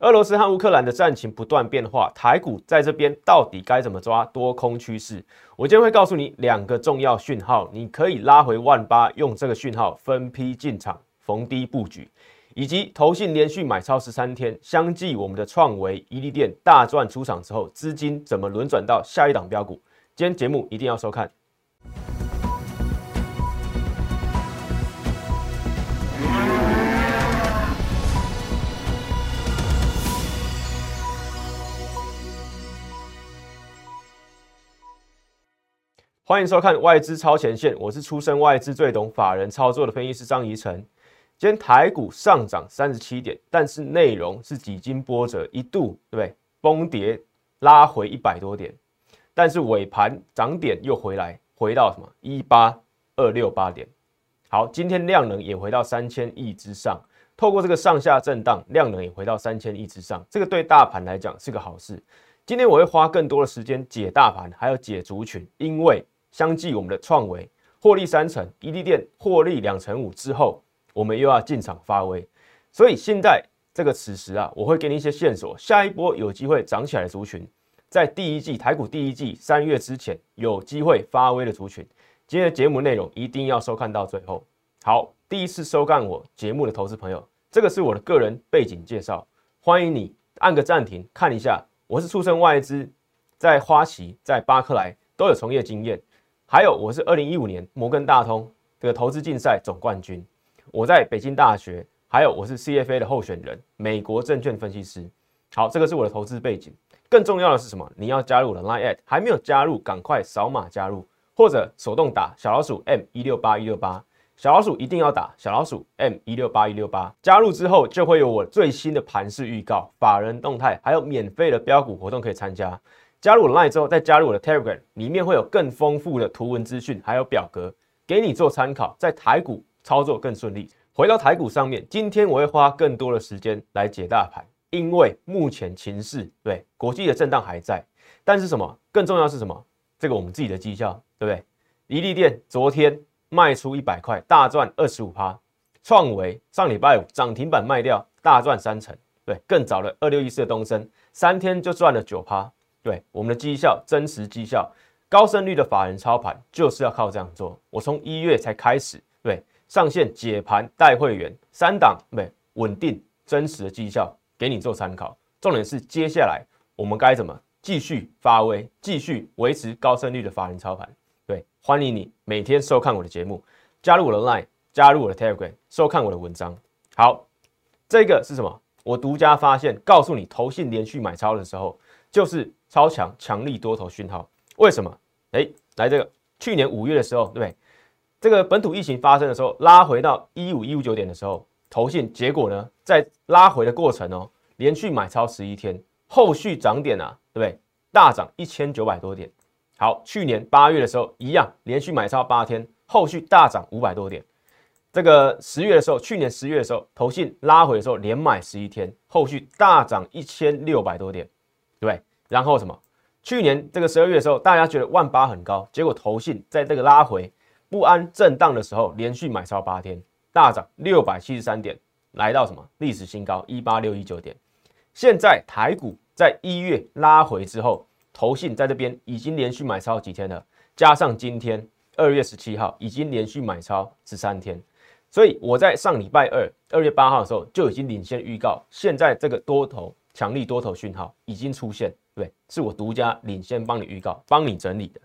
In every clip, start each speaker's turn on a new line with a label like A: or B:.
A: 俄罗斯和乌克兰的战情不断变化，台股在这边到底该怎么抓多空趋势？我今天会告诉你两个重要讯号，你可以拉回万八，用这个讯号分批进场逢低布局，以及投信连续买超十三天，相继我们的创维、伊利店大赚出场之后，资金怎么轮转到下一档标股？今天节目一定要收看。欢迎收看外资超前线，我是出身外资最懂法人操作的分析师张怡晨。今天台股上涨三十七点，但是内容是几经波折，一度对不对？崩跌拉回一百多点，但是尾盘涨点又回来，回到什么一八二六八点。好，今天量能也回到三千亿之上，透过这个上下震荡，量能也回到三千亿之上，这个对大盘来讲是个好事。今天我会花更多的时间解大盘，还有解族群，因为。相继我们的创维获利三成，伊利店获利两成五之后，我们又要进场发威，所以现在这个此时啊，我会给你一些线索，下一波有机会涨起来的族群，在第一季台股第一季三月之前有机会发威的族群，今天的节目内容一定要收看到最后。好，第一次收看我节目的投资朋友，这个是我的个人背景介绍，欢迎你按个暂停看一下，我是出身外资，在花旗、在巴克莱都有从业经验。还有，我是二零一五年摩根大通这个投资竞赛总冠军。我在北京大学，还有我是 CFA 的候选人，美国证券分析师。好，这个是我的投资背景。更重要的是什么？你要加入了 Line at，还没有加入，赶快扫码加入，或者手动打小老鼠 M 一六八一六八，小老鼠一定要打小老鼠 M 一六八一六八。加入之后，就会有我最新的盘势预告、法人动态，还有免费的标股活动可以参加。加入 Line 之后，再加入我的 Telegram，里面会有更丰富的图文资讯，还有表格给你做参考，在台股操作更顺利。回到台股上面，今天我会花更多的时间来解大盘，因为目前情势对国际的震荡还在，但是什么更重要是什么？这个我们自己的绩效，对不对？宜利店昨天卖出一百块，大赚二十五趴；创维上礼拜五涨停板卖掉，大赚三成。对，更早的二六一四的东升，三天就赚了九趴。对我们的绩效，真实绩效，高胜率的法人操盘就是要靠这样做。我从一月才开始，对上线解盘带会员三档，对稳定真实的绩效给你做参考。重点是接下来我们该怎么继续发威，继续维持高胜率的法人操盘。对，欢迎你每天收看我的节目，加入我的 Line，加入我的 Telegram，收看我的文章。好，这个是什么？我独家发现，告诉你投信连续买超的时候，就是。超强强力多头讯号，为什么？哎，来这个去年五月的时候，对不对？这个本土疫情发生的时候，拉回到一五一五九点的时候，投信结果呢，在拉回的过程哦，连续买超十一天，后续涨点啊，对不对？大涨一千九百多点。好，去年八月的时候一样，连续买超八天，后续大涨五百多点。这个十月的时候，去年十月的时候，投信拉回的时候连买十一天，后续大涨一千六百多点，对？然后什么？去年这个十二月的时候，大家觉得万八很高，结果投信在这个拉回不安震荡的时候，连续买超八天，大涨六百七十三点，来到什么历史新高一八六一九点。现在台股在一月拉回之后，投信在这边已经连续买超几天了，加上今天二月十七号已经连续买超十三天，所以我在上礼拜二二月八号的时候就已经领先预告，现在这个多头。强力多头讯号已经出现，对，是我独家领先帮你预告、帮你整理的。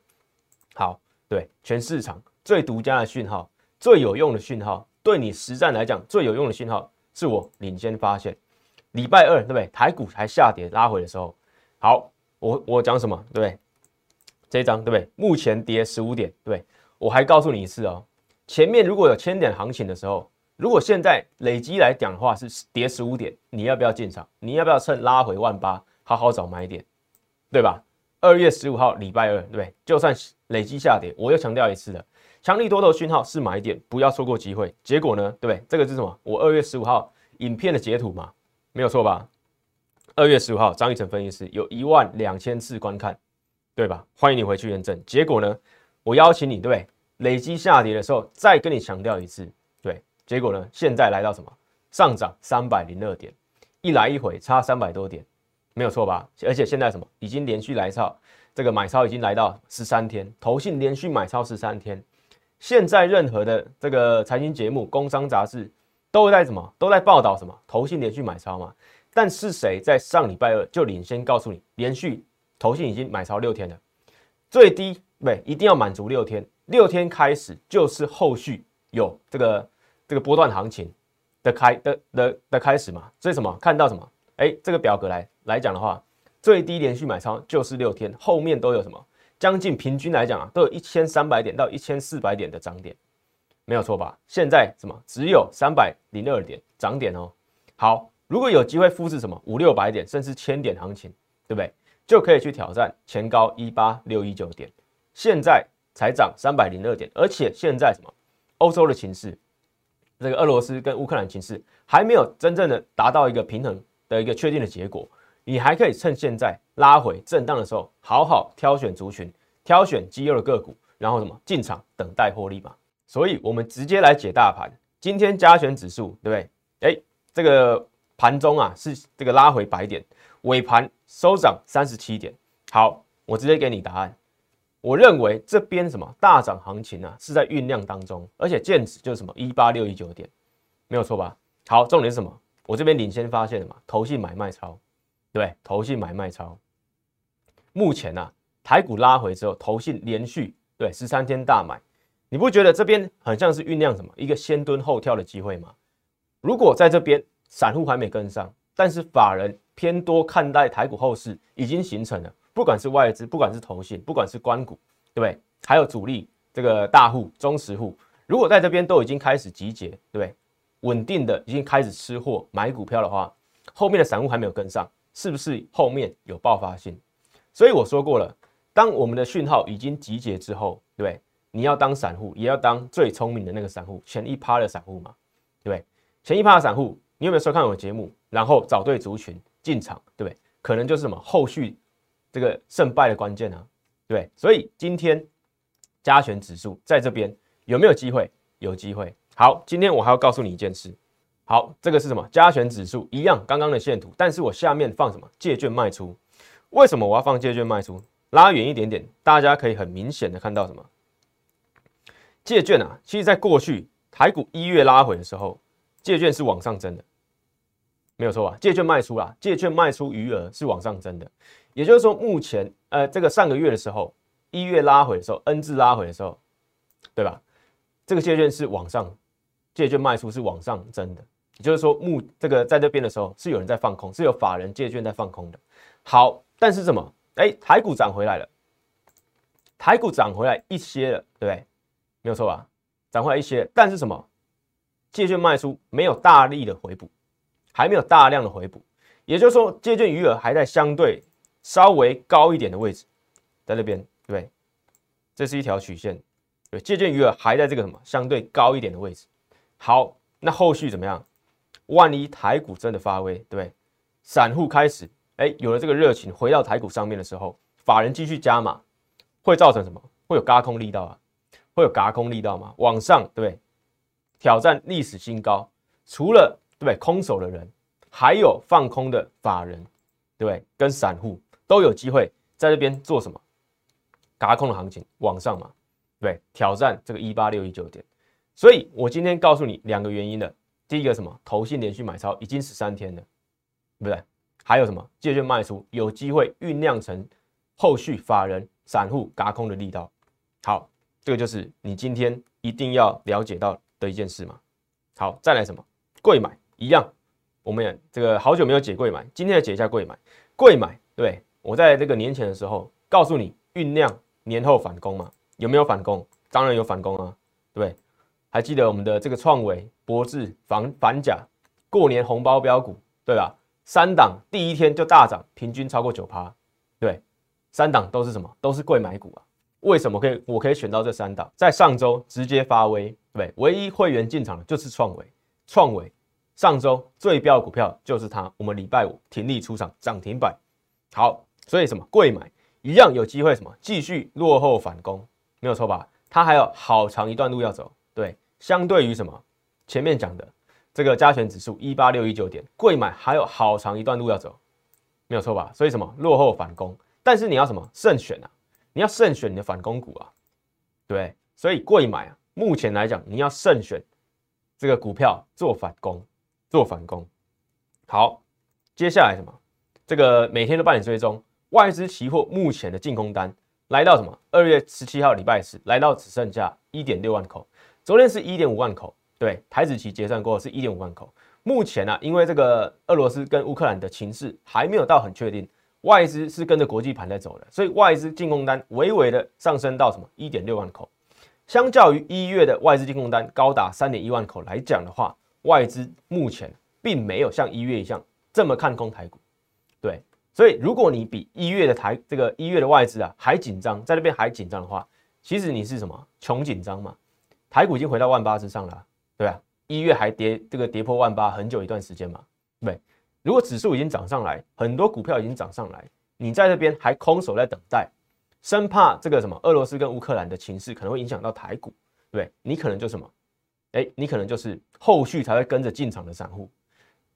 A: 好，对，全市场最独家的讯号、最有用的讯号，对你实战来讲最有用的讯号，是我领先发现。礼拜二，对不对？台股还下跌拉回的时候，好，我我讲什么？对不对？这一张，对不对？目前跌十五点，对，我还告诉你一次哦，前面如果有千点行情的时候。如果现在累积来讲的话是跌十五点，你要不要进场？你要不要趁拉回万八好好找买点，对吧？二月十五号礼拜二，对不对？就算累积下跌，我又强调一次了，强力多头讯号是买点，不要错过机会。结果呢，对不对？这个是什么？我二月十五号影片的截图嘛，没有错吧？二月十五号张一成分析师有一万两千次观看，对吧？欢迎你回去验证。结果呢，我邀请你，对不对？累积下跌的时候再跟你强调一次。结果呢？现在来到什么？上涨三百零二点，一来一回差三百多点，没有错吧？而且现在什么已经连续来超，这个买超已经来到十三天，投信连续买超十三天。现在任何的这个财经节目、工商杂志都在什么？都在报道什么？投信连续买超嘛。但是谁在上礼拜二就领先告诉你，连续投信已经买超六天了，最低对，一定要满足六天，六天开始就是后续有这个这个波段行情的开的的的开始嘛。所以什么？看到什么？哎，这个表格来来讲的话，最低连续买超就是六天，后面都有什么？将近平均来讲啊，都有一千三百点到一千四百点的涨点，没有错吧？现在什么只有三百零二点涨点哦。好，如果有机会复制什么五六百点甚至千点行情，对不对？就可以去挑战前高一八六一九点。现在才涨三百零二点，而且现在什么欧洲的情势，这个俄罗斯跟乌克兰情势还没有真正的达到一个平衡的一个确定的结果。你还可以趁现在拉回震荡的时候，好好挑选族群，挑选绩优的个股，然后什么进场等待获利嘛。所以，我们直接来解大盘。今天加权指数，对不对？哎，这个盘中啊是这个拉回百点，尾盘收涨三十七点。好，我直接给你答案。我认为这边什么大涨行情啊是在酝酿当中，而且见指就是什么一八六一九点，没有错吧？好，重点是什么？我这边领先发现的嘛，投信买卖超。对，投信买卖超，目前呢，台股拉回之后，投信连续对十三天大买，你不觉得这边很像是酝酿什么一个先蹲后跳的机会吗？如果在这边散户还没跟上，但是法人偏多看待台股后市已经形成了，不管是外资，不管是投信，不管是关股，对不对？还有主力这个大户、中实户，如果在这边都已经开始集结，对不对？稳定的已经开始吃货买股票的话，后面的散户还没有跟上。是不是后面有爆发性？所以我说过了，当我们的讯号已经集结之后，对你要当散户，也要当最聪明的那个散户，前一趴的散户嘛，对不对？前一趴的散户，你有没有收看我的节目？然后找对族群进场，对不对？可能就是什么后续这个胜败的关键啊，对？所以今天加权指数在这边有没有机会？有机会。好，今天我还要告诉你一件事。好，这个是什么？加权指数一样，刚刚的线图，但是我下面放什么？借券卖出。为什么我要放借券卖出？拉远一点点，大家可以很明显的看到什么？借券啊，其实在过去台股一月拉回的时候，借券是往上增的，没有错吧？借券卖出啦，借券卖出余额是往上增的，也就是说，目前呃，这个上个月的时候，一月拉回的时候，N 字拉回的时候，对吧？这个借券是往上，借券卖出是往上增的。也就是说，目这个在这边的时候是有人在放空，是有法人借券在放空的。好，但是什么？哎，台股涨回来了，台股涨回来一些了，对不对？没有错吧？涨回来一些，但是什么？借券卖出没有大力的回补，还没有大量的回补。也就是说，借券余额还在相对稍微高一点的位置，在那边，对不对？这是一条曲线，对，借券余额还在这个什么相对高一点的位置。好，那后续怎么样？万一台股真的发威，对？散户开始哎有了这个热情，回到台股上面的时候，法人继续加码，会造成什么？会有嘎空力道啊？会有嘎空力道吗？往上对不对？挑战历史新高，除了对不对？空手的人，还有放空的法人，对不对？跟散户都有机会在这边做什么？嘎空的行情往上嘛？对，挑战这个一八六一九点。所以我今天告诉你两个原因的。第一个什么？投信连续买超已经十三天了，对不对？还有什么？借券卖出有机会酝酿成后续法人散户嘎空的力道。好，这个就是你今天一定要了解到的一件事嘛。好，再来什么？贵买一样，我们也这个好久没有解贵买，今天要解一下贵买。贵买，对我在这个年前的时候告诉你酝酿年后反攻嘛？有没有反攻？当然有反攻啊，对不对？还记得我们的这个创维、博智、反反甲过年红包标股，对吧？三档第一天就大涨，平均超过九趴，对，三档都是什么？都是贵买股啊。为什么可以？我可以选到这三档，在上周直接发威，对，唯一会员进场的就是创维，创维上周最标股票就是它，我们礼拜五停利出场涨停板。好，所以什么？贵买一样有机会什么？继续落后反攻，没有错吧？它还有好长一段路要走，对。相对于什么？前面讲的这个加权指数一八六一九点，贵买还有好长一段路要走，没有错吧？所以什么落后反攻，但是你要什么慎选啊？你要慎选你的反攻股啊，对，所以贵买啊，目前来讲你要慎选这个股票做反攻，做反攻。好，接下来什么？这个每天都帮你追踪外资期货目前的净空单来到什么？二月十七号礼拜四来到只剩下一点六万口，昨天是一点五万口，对，台子期结算过后是一点五万口。目前呢，因为这个俄罗斯跟乌克兰的情势还没有到很确定，外资是跟着国际盘在走的，所以外资净空单微微的上升到什么？一点六万口，相较于一月的外资净空单高达三点一万口来讲的话，外资目前并没有像一月一样这么看空台股。对，所以如果你比一月的台这个一月的外资啊还紧张，在那边还紧张的话，其实你是什么穷紧张嘛？台股已经回到万八之上了，对啊，一月还跌这个跌破万八很久一段时间嘛，对。如果指数已经涨上来，很多股票已经涨上来，你在这边还空手在等待，生怕这个什么俄罗斯跟乌克兰的情势可能会影响到台股，对，你可能就什么，哎，你可能就是后续才会跟着进场的散户。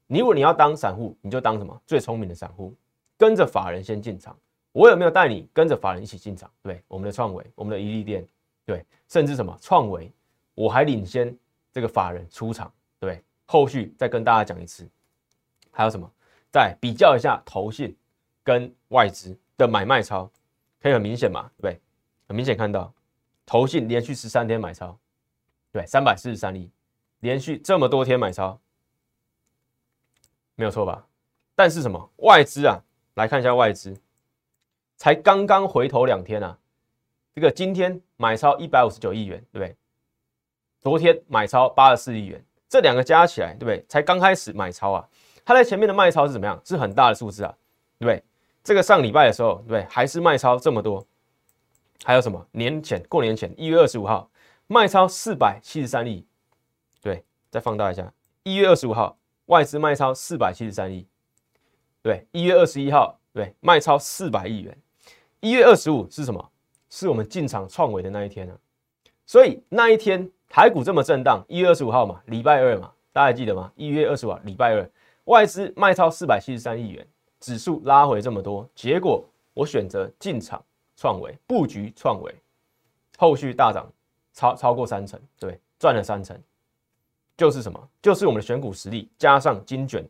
A: 你如果你要当散户，你就当什么最聪明的散户，跟着法人先进场。我有没有带你跟着法人一起进场？对，我们的创维，我们的伊利店，对，甚至什么创维，我还领先这个法人出场，对，后续再跟大家讲一次。还有什么？再比较一下投信跟外资的买卖超，可以很明显嘛？对？很明显看到投信连续十三天买超，对，三百四十三亿，连续这么多天买超。没有错吧？但是什么外资啊？来看一下外资，才刚刚回头两天啊，这个今天买超一百五十九亿元，对不对？昨天买超八十四亿元，这两个加起来，对不对？才刚开始买超啊，它在前面的卖超是怎么样？是很大的数字啊，对不对？这个上礼拜的时候，对不对？还是卖超这么多？还有什么？年前过年前一月二十五号卖超四百七十三亿，对，再放大一下，一月二十五号。外资卖超四百七十三亿，对，一月二十一号，对，卖超四百亿元。一月二十五是什么？是我们进场创维的那一天啊。所以那一天台股这么震荡，一月二十五号嘛，礼拜二嘛，大家还记得吗？一月二十五号礼拜二，外资卖超四百七十三亿元，指数拉回这么多，结果我选择进场创维，布局创维，后续大涨超超过三成，对，赚了三成。就是什么？就是我们的选股实力，加上精选，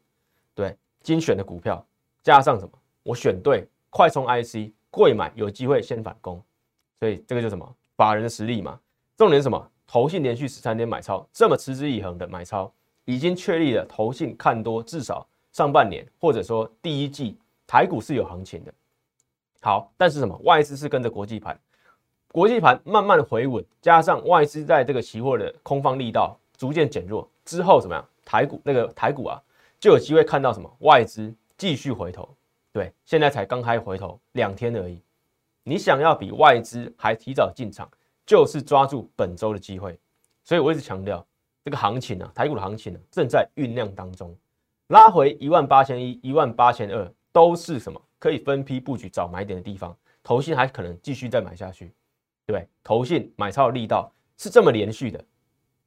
A: 对精选的股票，加上什么？我选对快充 IC，贵买有机会先反攻，所以这个就什么？法人的实力嘛。重点是什么？投信连续十三天买超，这么持之以恒的买超，已经确立了投信看多，至少上半年或者说第一季台股是有行情的。好，但是什么？外资是跟着国际盘，国际盘慢慢回稳，加上外资在这个期货的空方力道。逐渐减弱之后怎么样？台股那个台股啊，就有机会看到什么外资继续回头。对，现在才刚开回头两天而已。你想要比外资还提早进场，就是抓住本周的机会。所以我一直强调，这个行情啊，台股的行情呢，正在酝酿当中，拉回一万八千一、一万八千二，都是什么可以分批布局找买点的地方。投信还可能继续再买下去，对，投信买超的力道是这么连续的。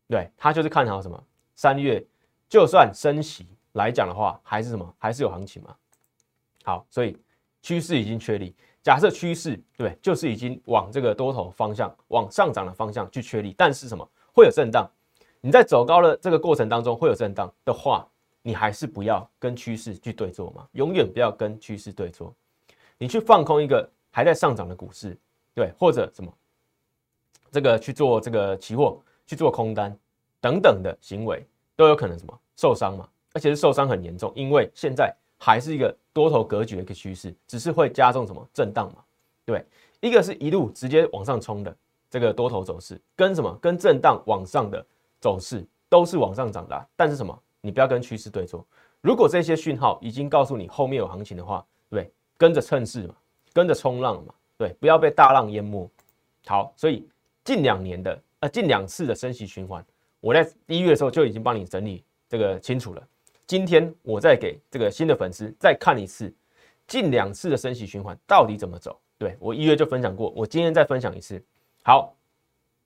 A: 对他就是看好什么？三月就算升息来讲的话，还是什么？还是有行情嘛？好，所以趋势已经确立。假设趋势对，就是已经往这个多头方向、往上涨的方向去确立。但是什么？会有震荡。你在走高的这个过程当中会有震荡的话，你还是不要跟趋势去对坐嘛。永远不要跟趋势对坐。你去放空一个还在上涨的股市，对，或者什么这个去做这个期货去做空单。等等的行为都有可能什么受伤嘛？而且是受伤很严重，因为现在还是一个多头格局的一个趋势，只是会加重什么震荡嘛？对，一个是一路直接往上冲的这个多头走势，跟什么跟震荡往上的走势都是往上涨的，但是什么？你不要跟趋势对错。如果这些讯号已经告诉你后面有行情的话，对，跟着趁势嘛，跟着冲浪嘛，对，不要被大浪淹没。好，所以近两年的呃近两次的升息循环。我在一月的时候就已经帮你整理这个清楚了。今天我再给这个新的粉丝再看一次，近两次的升息循环到底怎么走？对我一月就分享过，我今天再分享一次。好，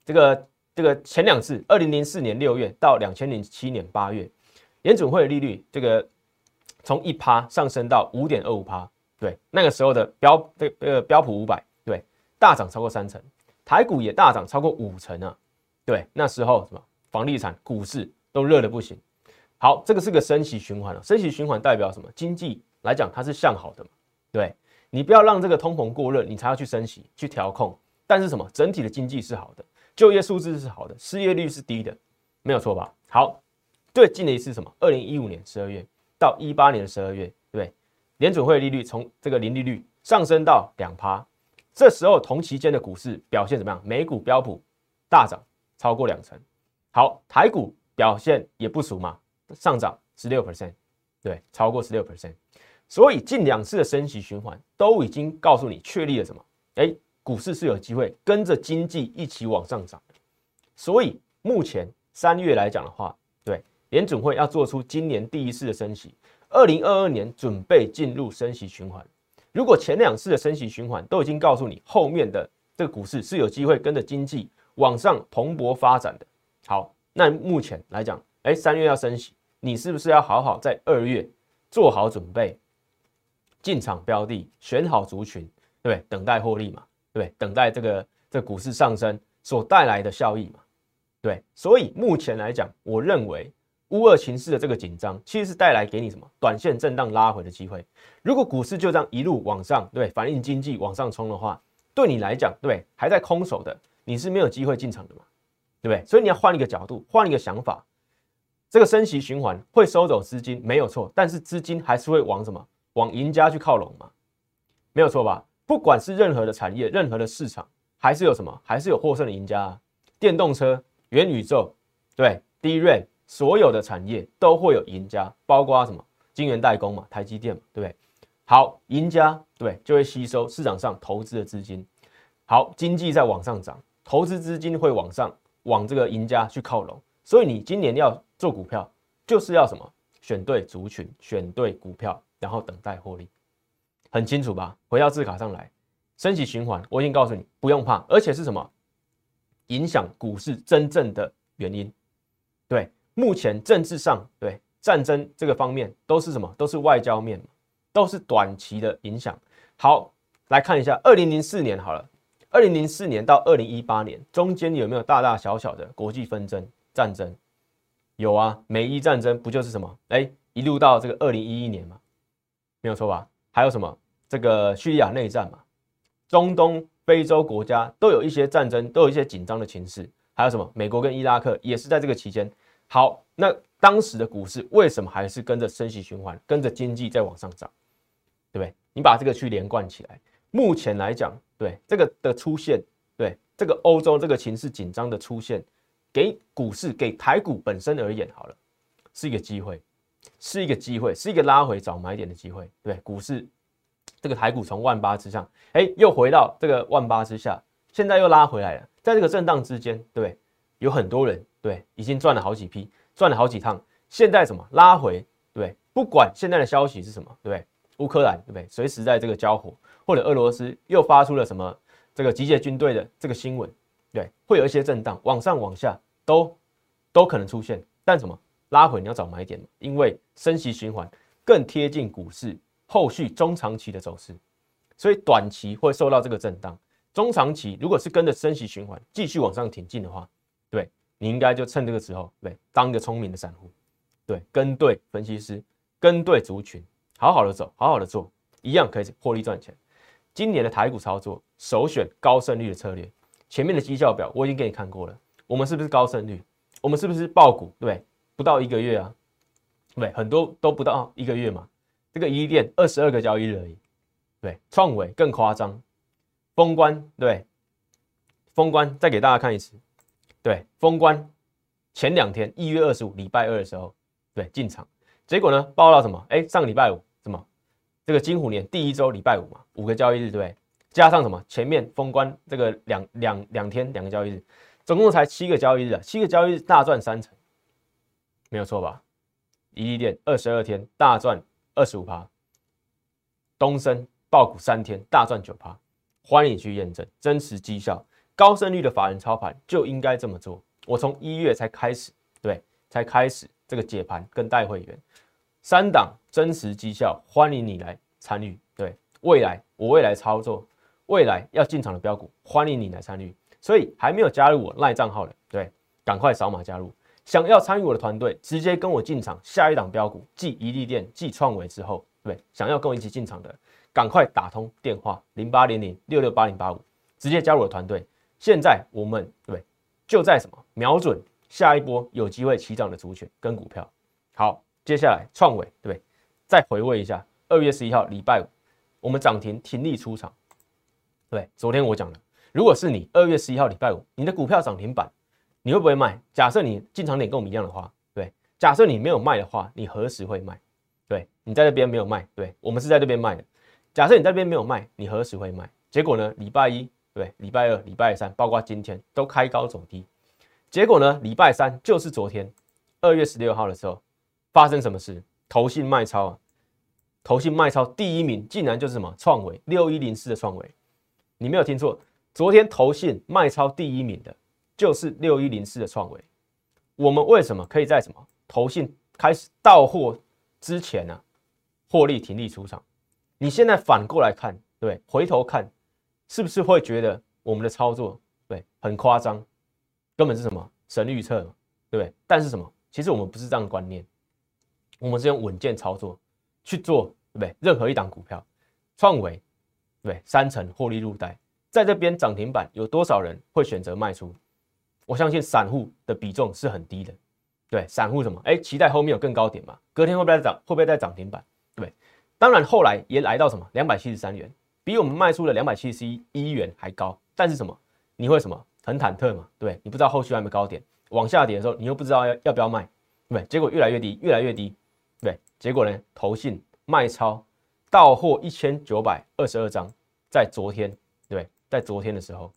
A: 这个这个前两次，二零零四年六月到两千零七年八月，联准会的利率这个从一趴上升到五点二五趴，对，那个时候的标这个标普五百对大涨超过三成，台股也大涨超过五成啊，对，那时候什么房地产、股市都热的不行。好，这个是个升息循环了，升息循环代表什么？经济来讲它是向好的嘛，对，你不要让这个通膨过热，你才要去升息去调控。但是什么？整体的经济是好的，就业数字是好的，失业率是低的，没有错吧？好，最近的一次什么？二零一五年十二月到一八年十二月，对，联准会利率从这个零利率上升到两趴，这时候同期间的股市表现怎么样？美股标普大涨超过两成，好，台股表现也不俗嘛，上涨十六 percent，对，超过十六 percent，所以近两次的升息循环都已经告诉你确立了什么？哎。股市是有机会跟着经济一起往上涨，所以目前三月来讲的话，对联准会要做出今年第一次的升息，二零二二年准备进入升息循环。如果前两次的升息循环都已经告诉你后面的这个股市是有机会跟着经济往上蓬勃发展的，好，那目前来讲，哎，三月要升息，你是不是要好好在二月做好准备，进场标的，选好族群，对不对？等待获利嘛。对，等待这个这股市上升所带来的效益嘛？对，所以目前来讲，我认为乌二情势的这个紧张，其实是带来给你什么短线震荡拉回的机会。如果股市就这样一路往上，对，反映经济往上冲的话，对你来讲，对，还在空手的，你是没有机会进场的嘛？对不对？所以你要换一个角度，换一个想法，这个升息循环会收走资金，没有错，但是资金还是会往什么？往赢家去靠拢嘛？没有错吧？不管是任何的产业、任何的市场，还是有什么，还是有获胜的赢家啊！电动车、元宇宙，对，低润，所有的产业都会有赢家，包括什么？晶圆代工嘛，台积电嘛，对不对？好，赢家对，就会吸收市场上投资的资金。好，经济在往上涨，投资资金会往上，往这个赢家去靠拢。所以你今年要做股票，就是要什么？选对族群，选对股票，然后等待获利。很清楚吧？回到字卡上来，升息循环，我已经告诉你不用怕，而且是什么影响股市真正的原因？对，目前政治上对战争这个方面都是什么？都是外交面，都是短期的影响。好，来看一下二零零四年好了，二零零四年到二零一八年中间有没有大大小小的国际纷争战争？有啊，美伊战争不就是什么？哎，一路到这个二零一一年嘛，没有错吧？还有什么？这个叙利亚内战嘛，中东、非洲国家都有一些战争，都有一些紧张的情势。还有什么？美国跟伊拉克也是在这个期间。好，那当时的股市为什么还是跟着升息循环，跟着经济在往上涨？对不对？你把这个去连贯起来。目前来讲，对这个的出现，对这个欧洲这个情势紧张的出现，给股市、给台股本身而言，好了，是一个机会。是一个机会，是一个拉回找买点的机会。对，股市这个台股从万八之上，哎，又回到这个万八之下，现在又拉回来了。在这个震荡之间，对，有很多人对已经赚了好几批，赚了好几趟。现在什么拉回？对，不管现在的消息是什么，对乌克兰对不对？随时在这个交火，或者俄罗斯又发出了什么这个集结军队的这个新闻，对，会有一些震荡，往上往下都都可能出现。但什么？拉回你要找买点因为升息循环更贴近股市后续中长期的走势，所以短期会受到这个震荡。中长期如果是跟着升息循环继续往上挺进的话，对你应该就趁这个时候，对，当一个聪明的散户，对，跟对分析师，跟对族群，好好的走，好好的做，一样可以获利赚钱。今年的台股操作首选高胜率的策略，前面的绩效表我已经给你看过了，我们是不是高胜率？我们是不是爆股？对。不到一个月啊，对，很多都不到一个月嘛。这个一店二十二个交易日而已，对，创伟更夸张，封关对，封关再给大家看一次，对，封关前两天一月二十五礼拜二的时候，对，进场，结果呢报到什么？哎，上个礼拜五什么？这个金虎年第一周礼拜五嘛，五个交易日对，加上什么？前面封关这个两两两天两个交易日，总共才七个交易日啊，七个交易日大赚三成。没有错吧？伊利店二十二天大赚二十五趴，东升爆股三天大赚九趴，欢迎去验证真实绩效，高胜率的法人操盘就应该这么做。我从一月才开始，对，才开始这个解盘跟带会员，三档真实绩效，欢迎你来参与。对，未来我未来操作，未来要进场的标股，欢迎你来参与。所以还没有加入我赖账号的，对，赶快扫码加入。想要参与我的团队，直接跟我进场下一档标股，继一利店、继创维之后，对，想要跟我一起进场的，赶快打通电话零八零零六六八零八五，直接加入我的团队。现在我们对，就在什么瞄准下一波有机会起涨的族群跟股票。好，接下来创伟对不对？再回味一下二月十一号礼拜五，我们涨停停利出场。对，昨天我讲了，如果是你二月十一号礼拜五，你的股票涨停板。你会不会卖？假设你进场点跟我们一样的话，对。假设你没有卖的话，你何时会卖？对你在这边没有卖，对我们是在这边卖的。假设你在这边没有卖，你何时会卖？结果呢？礼拜一，对，礼拜二、礼拜三，包括今天都开高走低。结果呢？礼拜三就是昨天，二月十六号的时候，发生什么事？投信卖超啊！投信卖超第一名竟然就是什么？创维六一零四的创维，你没有听错，昨天投信卖超第一名的。就是六一零四的创维，我们为什么可以在什么投信开始到货之前呢，获利停利出场？你现在反过来看，对，回头看，是不是会觉得我们的操作对很夸张，根本是什么神预测，对不对？但是什么？其实我们不是这样的观念，我们是用稳健操作去做，对不对？任何一档股票，创维，对，对三成获利入袋，在这边涨停板，有多少人会选择卖出？我相信散户的比重是很低的，对，散户什么？哎，期待后面有更高点嘛？隔天会不会再涨？会不会再涨停板？对，当然后来也来到什么？两百七十三元，比我们卖出的两百七十一元还高。但是什么？你会什么？很忐忑嘛？对，你不知道后续有没有高点，往下跌的时候，你又不知道要要不要卖，对，结果越来越低，越来越低，对，结果呢？投信卖超到货一千九百二十二张，在昨天，对，在昨天的时候，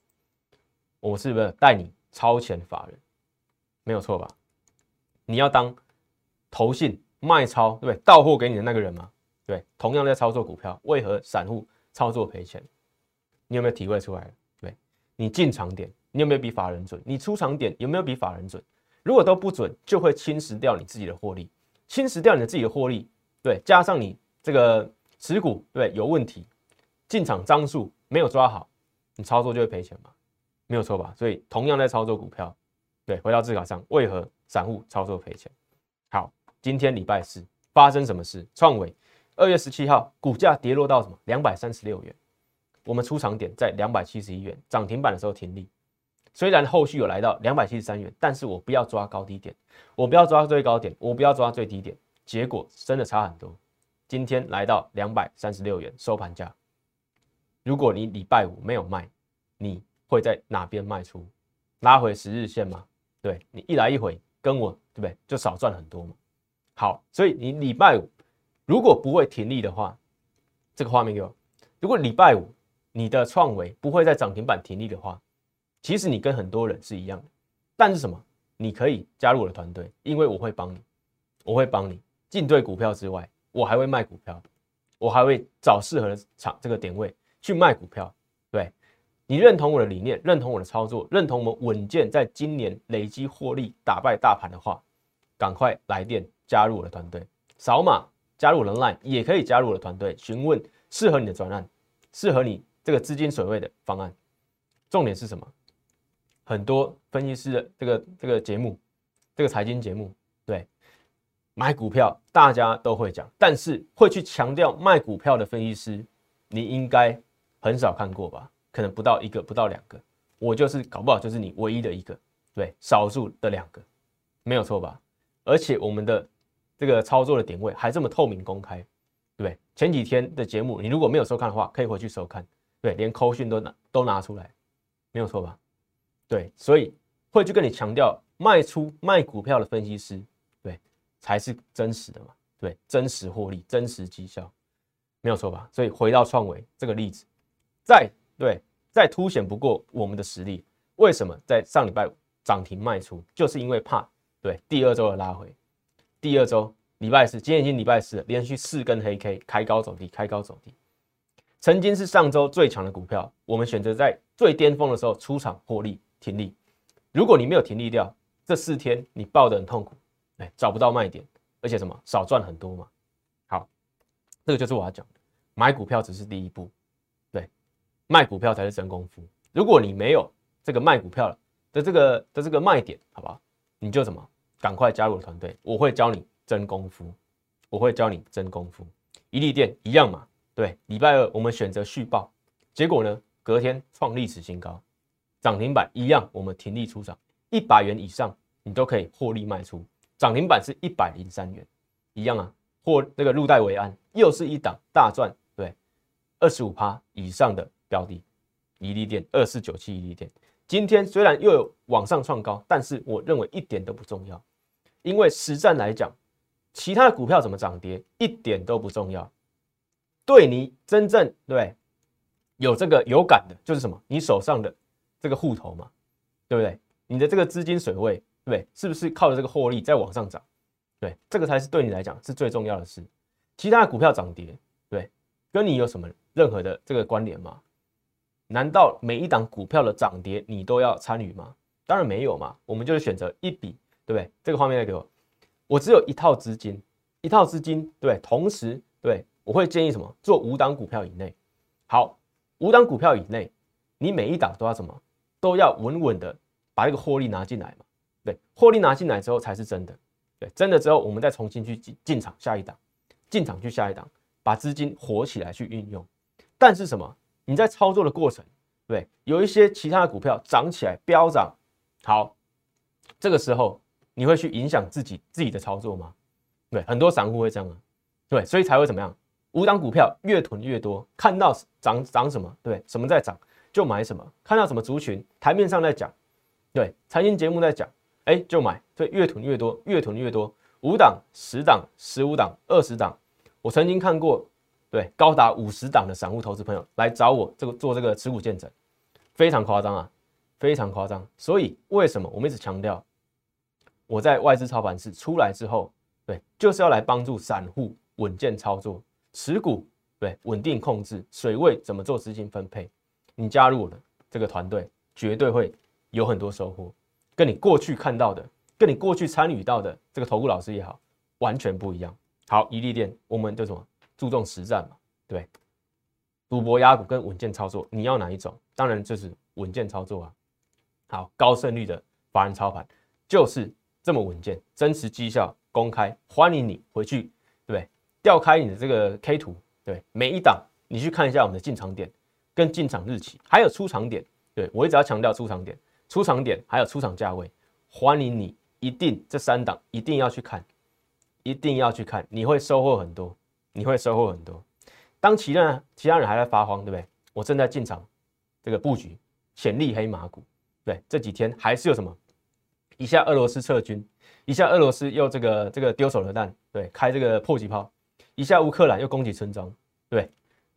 A: 我是不是带你？超前法人没有错吧？你要当投信卖超，对不对？到货给你的那个人吗？对，同样在操作股票，为何散户操作赔钱？你有没有体会出来？对，你进场点，你有没有比法人准？你出场点有没有比法人准？如果都不准，就会侵蚀掉你自己的获利，侵蚀掉你自己的获利。对，加上你这个持股对有问题，进场张数没有抓好，你操作就会赔钱嘛。没有错吧？所以同样在操作股票，对，回到字卡上，为何散户操作赔钱？好，今天礼拜四发生什么事？创伟二月十七号股价跌落到什么？两百三十六元。我们出场点在两百七十一元，涨停板的时候停利。虽然后续有来到两百七十三元，但是我不要抓高低点，我不要抓最高点，我不要抓最低点，结果真的差很多。今天来到两百三十六元收盘价。如果你礼拜五没有卖，你。会在哪边卖出，拉回十日线吗？对你一来一回跟我对不对？就少赚很多嘛。好，所以你礼拜五如果不会停利的话，这个画面给我。如果礼拜五你的创维不会在涨停板停利的话，其实你跟很多人是一样的。但是什么？你可以加入我的团队，因为我会帮你，我会帮你进对股票之外，我还会卖股票，我还会找适合的场这个点位去卖股票。对。你认同我的理念，认同我的操作，认同我们稳健在今年累积获利、打败大盘的话，赶快来电加入我的团队，扫码加入我的 Line，也可以加入我的团队，询问适合你的专案，适合你这个资金水位的方案。重点是什么？很多分析师的这个这个节目，这个财经节目，对，买股票大家都会讲，但是会去强调卖股票的分析师，你应该很少看过吧？可能不到一个，不到两个，我就是搞不好就是你唯一的一个，对，少数的两个，没有错吧？而且我们的这个操作的点位还这么透明公开，对不对？前几天的节目，你如果没有收看的话，可以回去收看，对，连扣讯都拿都拿出来，没有错吧？对，所以会去跟你强调卖出卖股票的分析师，对，才是真实的嘛？对，真实获利，真实绩效，没有错吧？所以回到创维这个例子，在。对，再凸显不过我们的实力。为什么在上礼拜五涨停卖出？就是因为怕对第二周的拉回。第二周礼拜四，今天已经礼拜四了，连续四根黑 K 开高走低，开高走低。曾经是上周最强的股票，我们选择在最巅峰的时候出场获利停利。如果你没有停利掉，这四天你抱得很痛苦，哎，找不到卖点，而且什么少赚很多嘛。好，这个就是我要讲的，买股票只是第一步，对，卖股票才是真功夫。如果你没有这个卖股票的这个的这个卖点，好不好？你就什么，赶快加入我团队，我会教你真功夫，我会教你真功夫。一利店一样嘛，对，礼拜二我们选择续报，结果呢，隔天创历史新高，涨停板一样，我们停利出场，一百元以上你都可以获利卖出，涨停板是一百零三元，一样啊，或那个入袋为安，又是一档大赚，对，二十五趴以上的标的，一利店二四九七一利店。今天虽然又有往上创高，但是我认为一点都不重要，因为实战来讲，其他的股票怎么涨跌一点都不重要。对你真正对有这个有感的，就是什么？你手上的这个户头嘛，对不对？你的这个资金水位，对不对？是不是靠着这个获利在往上涨？对，这个才是对你来讲是最重要的事。其他的股票涨跌，对，跟你有什么任何的这个关联吗？难道每一档股票的涨跌你都要参与吗？当然没有嘛，我们就是选择一笔，对不对？这个画面再给我，我只有一套资金，一套资金，对，同时对，我会建议什么？做五档股票以内。好，五档股票以内，你每一档都要什么？都要稳稳的把这个获利拿进来嘛。对，获利拿进来之后才是真的。对，真的之后我们再重新去进进场下一档，进场去下一档，把资金活起来去运用。但是什么？你在操作的过程，对，有一些其他的股票涨起来飙涨，好，这个时候你会去影响自己自己的操作吗？对，很多散户会这样啊，对，所以才会怎么样？五档股票越囤越多，看到涨涨什么，对，什么在涨就买什么，看到什么族群台面上在讲，对，财经节目在讲，哎，就买，所以越囤越多，越囤越多，五档、十档、十五档、二十档，我曾经看过。对，高达五十档的散户投资朋友来找我这个做这个持股见证，非常夸张啊，非常夸张。所以为什么我们一直强调，我在外资操盘室出来之后，对，就是要来帮助散户稳健操作持股，对，稳定控制水位，怎么做资金分配？你加入了这个团队，绝对会有很多收获，跟你过去看到的，跟你过去参与到的这个投顾老师也好，完全不一样。好，一利店，我们就什么？注重实战嘛，对，赌博压股跟稳健操作，你要哪一种？当然就是稳健操作啊。好，高胜率的法人操盘就是这么稳健，真实绩效公开，欢迎你回去，对不对？调开你的这个 K 图，对，每一档你去看一下我们的进场点跟进场日期，还有出场点，对我一直要强调出场点、出场点还有出场价位，欢迎你一定这三档一定要去看，一定要去看，你会收获很多。你会收获很多。当其他其他人还在发慌，对不对？我正在进场这个布局潜力黑马股。对，这几天还是有什么？一下俄罗斯撤军，一下俄罗斯又这个这个丢手榴弹，对，开这个迫击炮，一下乌克兰又攻击村庄，对。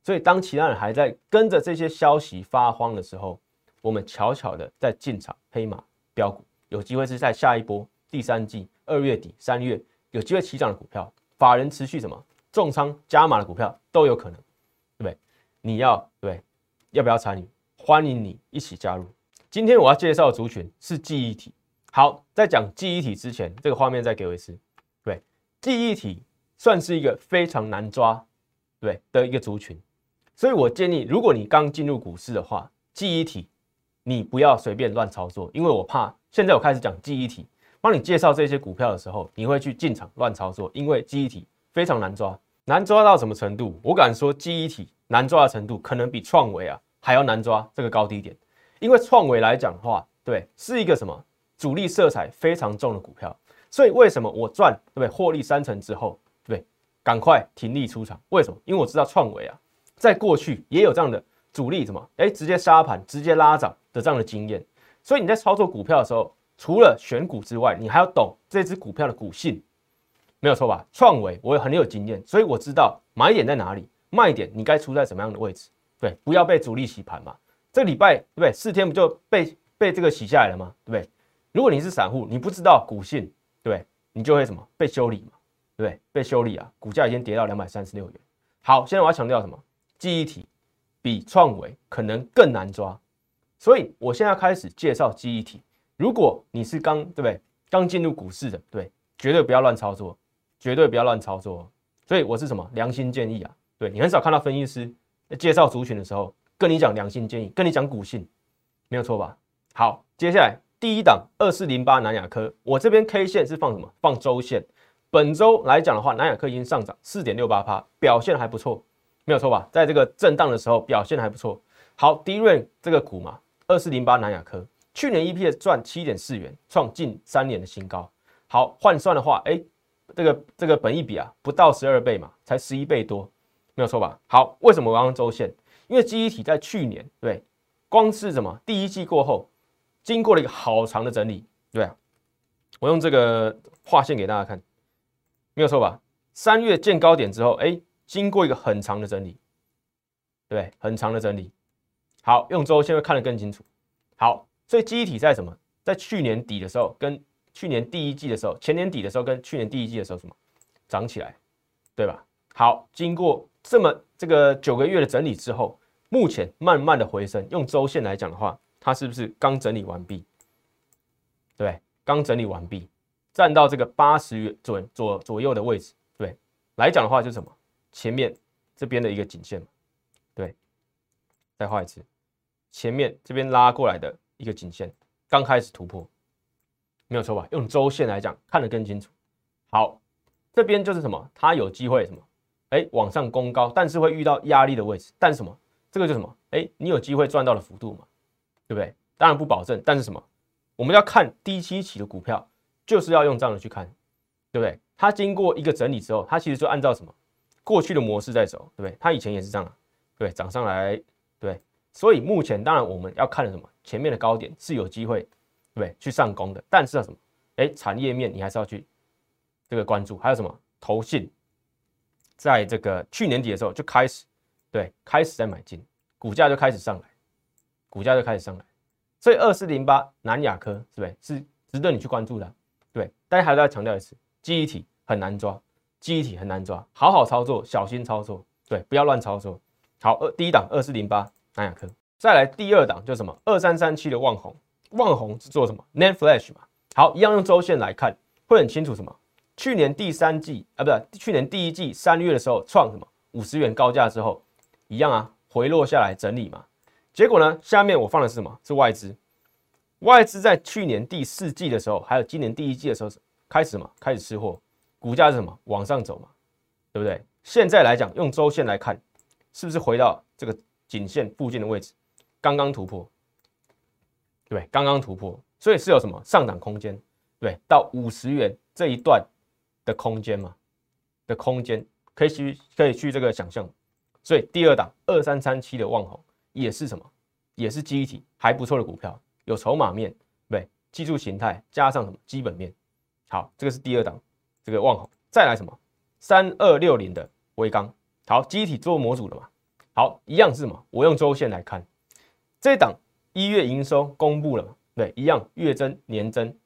A: 所以当其他人还在跟着这些消息发慌的时候，我们悄悄的在进场黑马标股，有机会是在下一波第三季二月底三月有机会起涨的股票，法人持续什么？重仓加码的股票都有可能，对不对？你要对，要不要参与？欢迎你一起加入。今天我要介绍的族群是记忆体。好，在讲记忆体之前，这个画面再给我一次。对，记忆体算是一个非常难抓，对的一个族群。所以我建议，如果你刚进入股市的话，记忆体你不要随便乱操作，因为我怕现在我开始讲记忆体，帮你介绍这些股票的时候，你会去进场乱操作，因为记忆体。非常难抓，难抓到什么程度？我敢说，记忆体难抓的程度可能比创维啊还要难抓这个高低点。因为创维来讲的话，对，是一个什么主力色彩非常重的股票。所以为什么我赚对不对？获利三成之后，对不对，赶快停利出场。为什么？因为我知道创维啊，在过去也有这样的主力什么，哎，直接杀盘、直接拉涨的这样的经验。所以你在操作股票的时候，除了选股之外，你还要懂这只股票的股性。没有错吧？创维我也很有经验，所以我知道买点在哪里，卖点你该出在什么样的位置。对，不要被主力洗盘嘛。这个礼拜对不对？四天不就被被这个洗下来了吗？对不对？如果你是散户，你不知道股性，对，你就会什么被修理嘛，对？被修理啊，股价已经跌到两百三十六元。好，现在我要强调什么？记忆体比创维可能更难抓，所以我现在开始介绍记忆体。如果你是刚对不对？刚进入股市的，对。绝对不要乱操作，绝对不要乱操作。所以我是什么良心建议啊？对你很少看到分析师介绍族群的时候跟你讲良心建议，跟你讲股性，没有错吧？好，接下来第一档二四零八南亚科，我这边 K 线是放什么？放周线。本周来讲的话，南亚科已经上涨四点六八趴，表现还不错，没有错吧？在这个震荡的时候表现还不错。好，低润这个股嘛，二四零八南亚科，去年 EPS 赚七点四元，创近三年的新高。好，换算的话，哎，这个这个本益比啊，不到十二倍嘛，才十一倍多，没有错吧？好，为什么我要用周线？因为记忆体在去年对，光是什么第一季过后，经过了一个好长的整理，对啊，我用这个画线给大家看。没有错吧？三月见高点之后，哎，经过一个很长的整理，对，很长的整理。好，用周线会看得更清楚。好，所以记忆体在什么？在去年底的时候，跟去年第一季的时候，前年底的时候，跟去年第一季的时候，什么涨起来，对吧？好，经过这么这个九个月的整理之后，目前慢慢的回升。用周线来讲的话，它是不是刚整理完毕？对，刚整理完毕。站到这个八十元左左左右的位置，对，来讲的话就是什么？前面这边的一个颈线，对，再画一次，前面这边拉过来的一个颈线，刚开始突破，没有错吧？用周线来讲，看得更清楚。好，这边就是什么？它有机会什么？哎，往上攻高，但是会遇到压力的位置。但是什么？这个就什么？哎，你有机会赚到的幅度嘛？对不对？当然不保证，但是什么？我们要看低期的股票。就是要用这样的去看，对不对？它经过一个整理之后，它其实就按照什么过去的模式在走，对不对？它以前也是这样，对，涨上来，对。所以目前当然我们要看的什么？前面的高点是有机会，对不对？去上攻的。但是要什么？哎，产业面你还是要去这个关注。还有什么？投信在这个去年底的时候就开始，对，开始在买进，股价就开始上来，股价就开始上来。所以二四零八南亚科，是不是是值得你去关注的？对，大家还是要强调一次，记忆体很难抓，记忆体很难抓，好好操作，小心操作，对，不要乱操作。好，二第一档二四零八南亚科，再来第二档就什么二三三七的旺宏，旺宏是做什么 n a n Flash 嘛？好，一样用周线来看，会很清楚什么？去年第三季啊，不是去年第一季三月的时候创什么五十元高价之后，一样啊，回落下来整理嘛。结果呢，下面我放的是什么？是外资。外资在去年第四季的时候，还有今年第一季的时候，开始嘛，开始吃货，股价是什么往上走嘛，对不对？现在来讲，用周线来看，是不是回到这个颈线附近的位置？刚刚突破，对，刚刚突破，所以是有什么上涨空间？对，到五十元这一段的空间嘛，的空间可以去可以去这个想象。所以第二档二三三七的旺红也是什么？也是记忆体还不错的股票。有筹码面，对，技术形态加上什么？基本面，好，这个是第二档，这个望红，再来什么？三二六零的微钢，好，机体做模组的嘛，好，一样是什么？我用周线来看，这档一月营收公布了嘛，对，一样月增年增，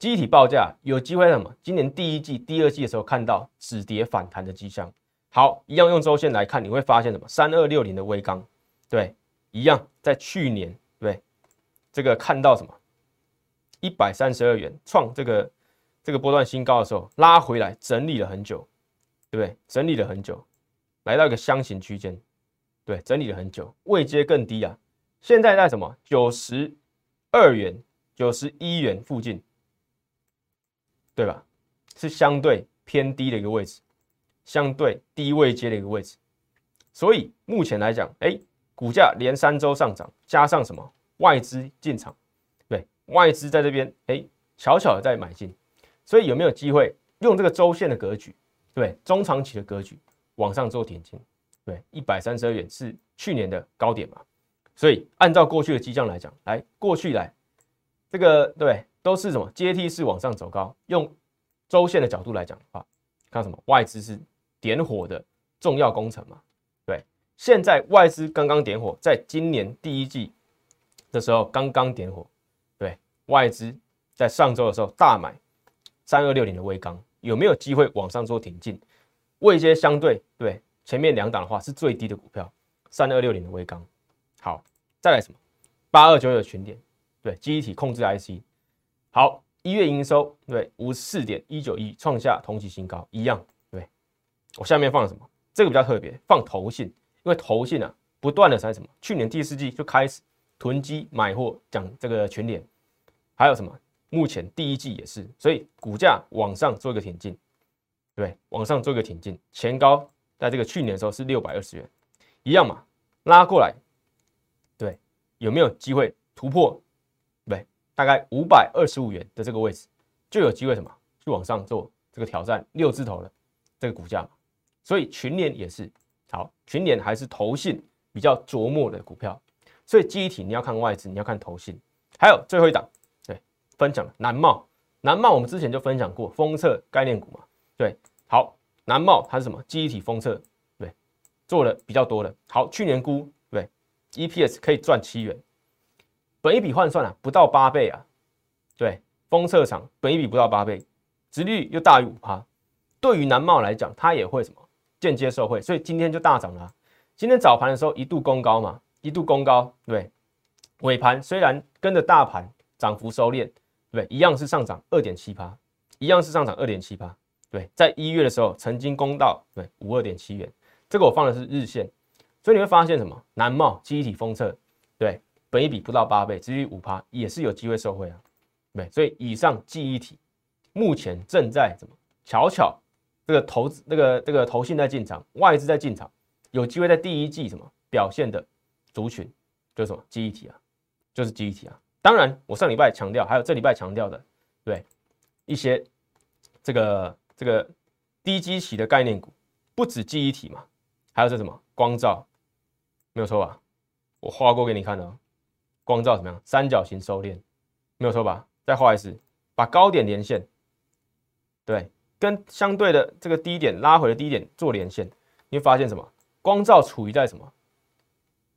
A: 机体报价有机会什么？今年第一季、第二季的时候看到止跌反弹的迹象，好，一样用周线来看，你会发现什么？三二六零的微钢，对，一样在去年，对。这个看到什么？一百三十二元创这个这个波段新高的时候，拉回来整理了很久，对不对？整理了很久，来到一个箱型区间，对，整理了很久，位阶更低啊。现在在什么？九十二元、九十一元附近，对吧？是相对偏低的一个位置，相对低位阶的一个位置。所以目前来讲，哎，股价连三周上涨，加上什么？外资进场，对，外资在这边，哎，巧巧的在买进，所以有没有机会用这个周线的格局，对，中长期的格局往上做点进，对，一百三十二元是去年的高点嘛，所以按照过去的迹象来讲，来过去来这个对，都是什么？阶梯式往上走高，用周线的角度来讲的话，看什么？外资是点火的重要工程嘛，现在外资刚刚点火，在今年第一季。的时候刚刚点火，对外资在上周的时候大买三二六零的微钢，有没有机会往上做挺进？位阶相对对前面两档的话是最低的股票，三二六零的微钢。好，再来什么？八二九九群点，对记忆体控制 IC。好，一月营收对五十四点一九亿，创下同期新高，一样对。我下面放了什么？这个比较特别，放投信，因为投信啊不断的在什么？去年第四季就开始囤积买货，讲这个群联，还有什么？目前第一季也是，所以股价往上做一个挺进，对，往上做一个挺进，前高在这个去年的时候是六百二十元，一样嘛，拉过来，对，有没有机会突破？对，大概五百二十五元的这个位置，就有机会什么？去往上做这个挑战六字头的这个股价。所以群联也是好，群联还是投信比较琢磨的股票，所以记忆体你要看外资，你要看投信，还有最后一档。对分享了南茂，南茂我们之前就分享过封测概念股嘛，对，好，南茂它是什么？记忆体封测，对，做的比较多的。好，去年估对，EPS 可以赚七元，本一笔换算啊，不到八倍啊，对，封测厂本一笔不到八倍，殖率又大于五趴，对于南茂来讲，它也会什么间接受惠，所以今天就大涨了。今天早盘的时候一度攻高嘛，一度攻高，对，尾盘虽然跟着大盘涨幅收敛。对，一样是上涨二点七八，一样是上涨二点七八。对，在一月的时候曾经攻到对五二点七元，这个我放的是日线，所以你会发现什么？南茂记忆体封测，对，本一比不到八倍，至于五趴也是有机会受惠啊。对，所以以上记忆体目前正在怎么巧巧这个投资这个这个投信在进场，外资在进场，有机会在第一季什么表现的族群就是什么记忆体啊，就是记忆体啊。当然，我上礼拜强调，还有这礼拜强调的，对一些这个这个低基期的概念股，不止记忆体嘛，还有这什么光照，没有错吧？我画过给你看的，光照怎么样？三角形收敛，没有错吧？再画一次，把高点连线，对，跟相对的这个低点拉回的低点做连线，你会发现什么？光照处于在什么？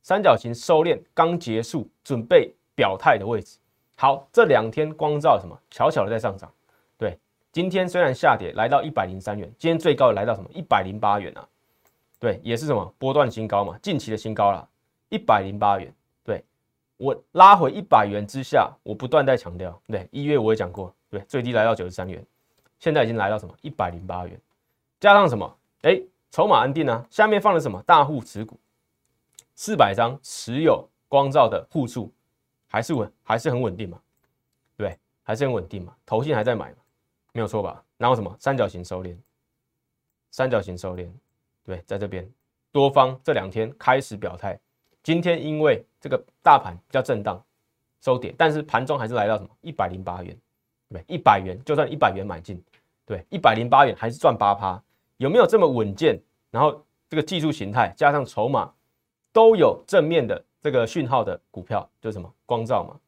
A: 三角形收敛刚结束，准备。表态的位置，好，这两天光照什么？悄悄的在上涨，对，今天虽然下跌来到一百零三元，今天最高来到什么？一百零八元啊，对，也是什么？波段新高嘛，近期的新高了，一百零八元，对我拉回一百元之下，我不断在强调，对，一月我也讲过，对，最低来到九十三元，现在已经来到什么？一百零八元，加上什么，哎，筹码安定啊，下面放了什么？大户持股，四百张持有光照的户数。还是稳，还是很稳定嘛，对还是很稳定嘛，头信还在买嘛，没有错吧？然后什么？三角形收敛，三角形收敛，对，在这边。多方这两天开始表态，今天因为这个大盘比较震荡收跌，但是盘中还是来到什么？一百零八元，对，一百元就算一百元买进，对，一百零八元还是赚八趴，有没有这么稳健？然后这个技术形态加上筹码都有正面的。这个讯号的股票就是什么光照嘛，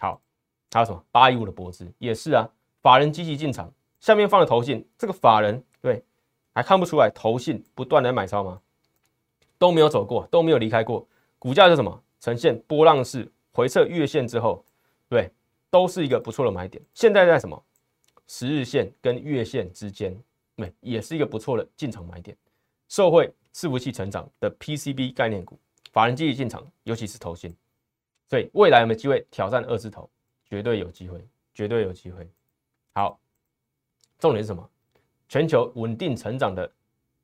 A: 好，还有什么八一五的脖子也是啊，法人积极进场，下面放了投信，这个法人对还看不出来投信不断的买超吗？都没有走过，都没有离开过，股价是什么呈现波浪式回撤月线之后，对，都是一个不错的买点。现在在什么十日线跟月线之间，对，也是一个不错的进场买点。受惠伺服器成长的 PCB 概念股。法人积极进场，尤其是投信，所以未来有没有机会挑战二字头？绝对有机会，绝对有机会。好，重点是什么？全球稳定成长的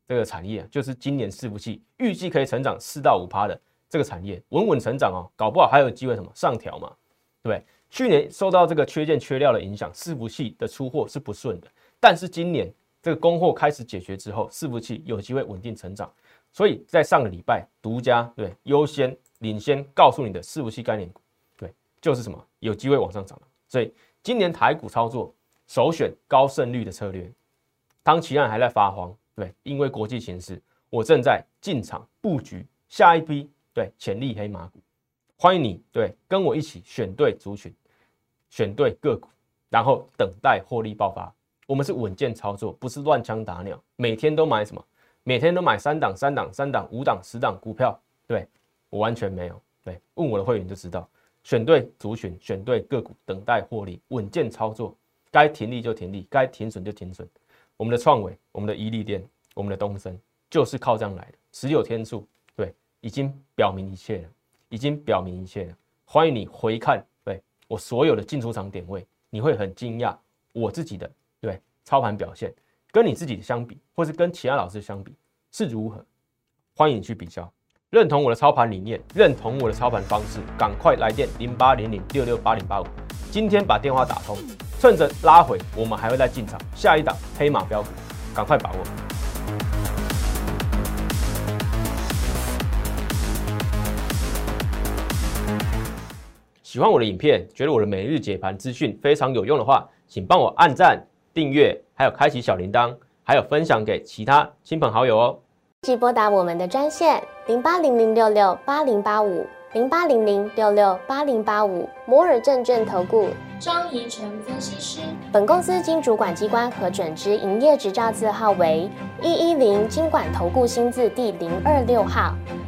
A: 这个产业，就是今年伺服器预计可以成长四到五趴的这个产业，稳稳成长哦，搞不好还有机会什么上调嘛？对不对？去年受到这个缺件缺料的影响，伺服器的出货是不顺的，但是今年这个供货开始解决之后，伺服器有机会稳定成长。所以在上个礼拜独家对优先领先告诉你的伺服器概念股，对，就是什么有机会往上涨。所以今年台股操作首选高胜率的策略。当其案还在发慌，对，因为国际形势，我正在进场布局下一批对潜力黑马股。欢迎你对跟我一起选对族群，选对个股，然后等待获利爆发。我们是稳健操作，不是乱枪打鸟，每天都买什么？每天都买三档、三档、三档、五档、十档股票，对我完全没有。对，问我的会员就知道，选对族群，选对个股，等待获利，稳健操作，该停利就停利，该停损就停损。我们的创伟，我们的伊利店，我们的东升，就是靠这样来的。持有天数，对，已经表明一切了，已经表明一切了。欢迎你回看，我所有的进出场点位，你会很惊讶，我自己的对操盘表现跟你自己的相比，或是跟其他老师相比是如何？欢迎你去比较。认同我的操盘理念，认同我的操盘方式，赶快来电零八零零六六八零八五。今天把电话打通，趁着拉回，我们还会再进场下一档黑马标股，赶快把握。喜欢我的影片，觉得我的每日解盘资讯非常有用的话，请帮我按赞、订阅，还有开启小铃铛，还有分享给其他亲朋好友哦。
B: 即拨打我们的专线零八零零六六八零八五。零八零零六六八零八五摩尔证券投顾
C: 张怡晨分析师。
B: 本公司经主管机关核准之营业执照字号为一一零金管投顾新字第零二六号。